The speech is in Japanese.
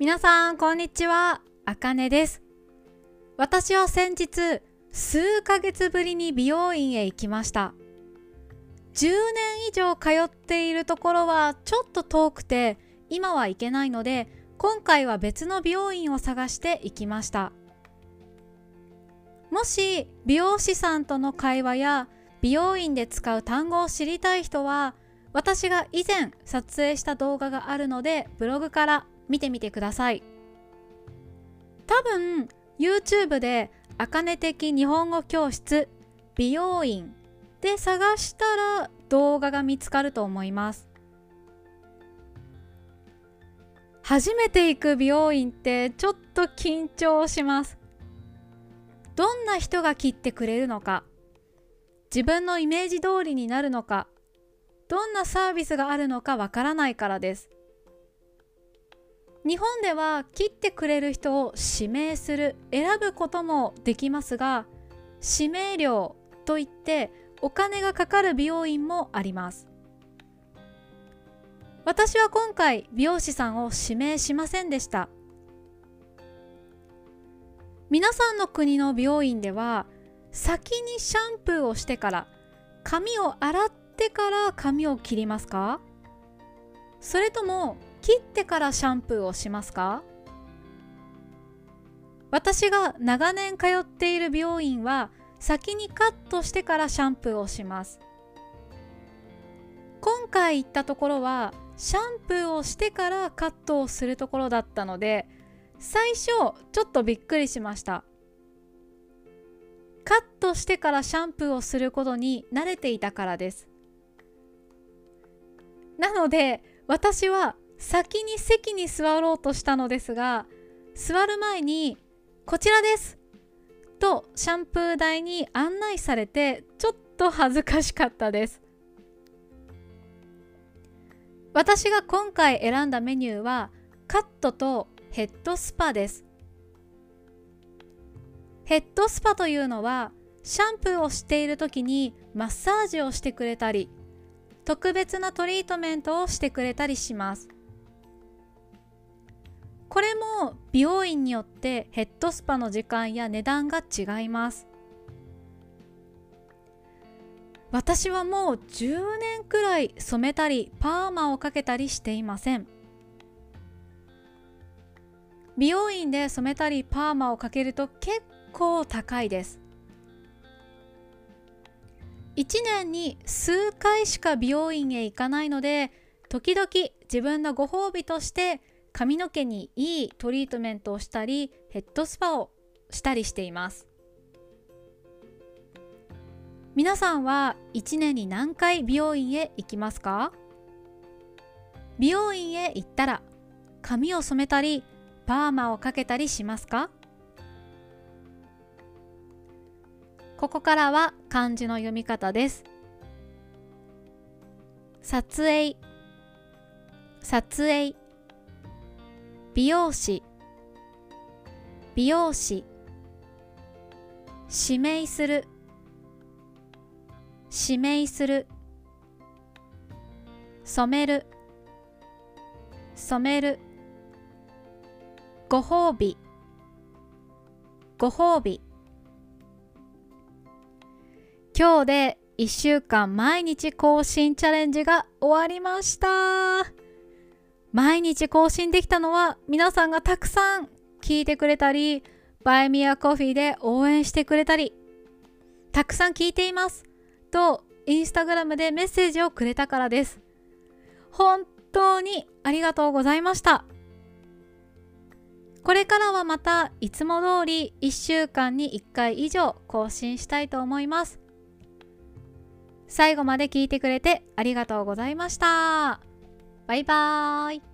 皆さんこんにちは。あかねです。私は先日数ヶ月ぶりに美容院へ行きました。10年以上通っているところはちょっと遠くて今は行けないので今回は別の美容院を探して行きました。もし美容師さんとの会話や美容院で使う単語を知りたい人は私が以前撮影した動画があるのでブログから見てみてください。多分 YouTube で「あかね的日本語教室美容院」で探したら動画が見つかると思います。初めて行く美容院ってちょっと緊張します。どんな人が切ってくれるのか自分のイメージ通りになるのかどんなサービスがあるのかわからないからです。日本では切ってくれる人を指名する選ぶこともできますが指名料といってお金がかかる美容院もあります。私は今回美容師さんを指名しませんでした。皆さんの国の美容院では先にシャンプーをしてから髪を洗ってから髪を切りますか？それとも切ってからシャンプーをしますか？私が長年通っている美容院は先にカットしてからシャンプーをします。今回行ったところはシャンプーをしてからカットをするところだったので最初ちょっとびっくりしました。カットしてからシャンプーをすることに慣れていたからです。なので私は先に席に座ろうとしたのですが座る前に「こちらです」とシャンプー台に案内されてちょっと恥ずかしかったです。私が今回選んだメニューはカットとヘッドスパです。ヘッドスパというのはシャンプーをしている時にマッサージをしてくれたり特別なトリートメントをしてくれたりします。これも美容院によってヘッドスパの時間や値段が違います。私はもう10年くらい染めたりパーマをかけたりしていません。美容院で染めたりパーマをかけると結構高いです。1年に数回しか美容院へ行かないので時々自分のご褒美として髪の毛にいいトリートメントをしたりヘッドスパをしたりしています。皆さんは1年に何回美容院へ行きますか？美容院へ行ったら髪を染めたりパーマをかけたりしますか？ここからは漢字の読み方です。撮影。撮影。美容師。美容師。指名する。指名する。染める。染める。ご褒美。ご褒美。今日で1週間毎日更新チャレンジが終わりました毎日更新できたのは皆さんがたくさん聞いてくれたり、バイミアコフィーで応援してくれたり、たくさん聞いていますとインスタグラムでメッセージをくれたからです。本当にありがとうございました。これからはまたいつも通り1週間に1回以上更新したいと思います。最後まで聞いてくれてありがとうございました。バイバーイ。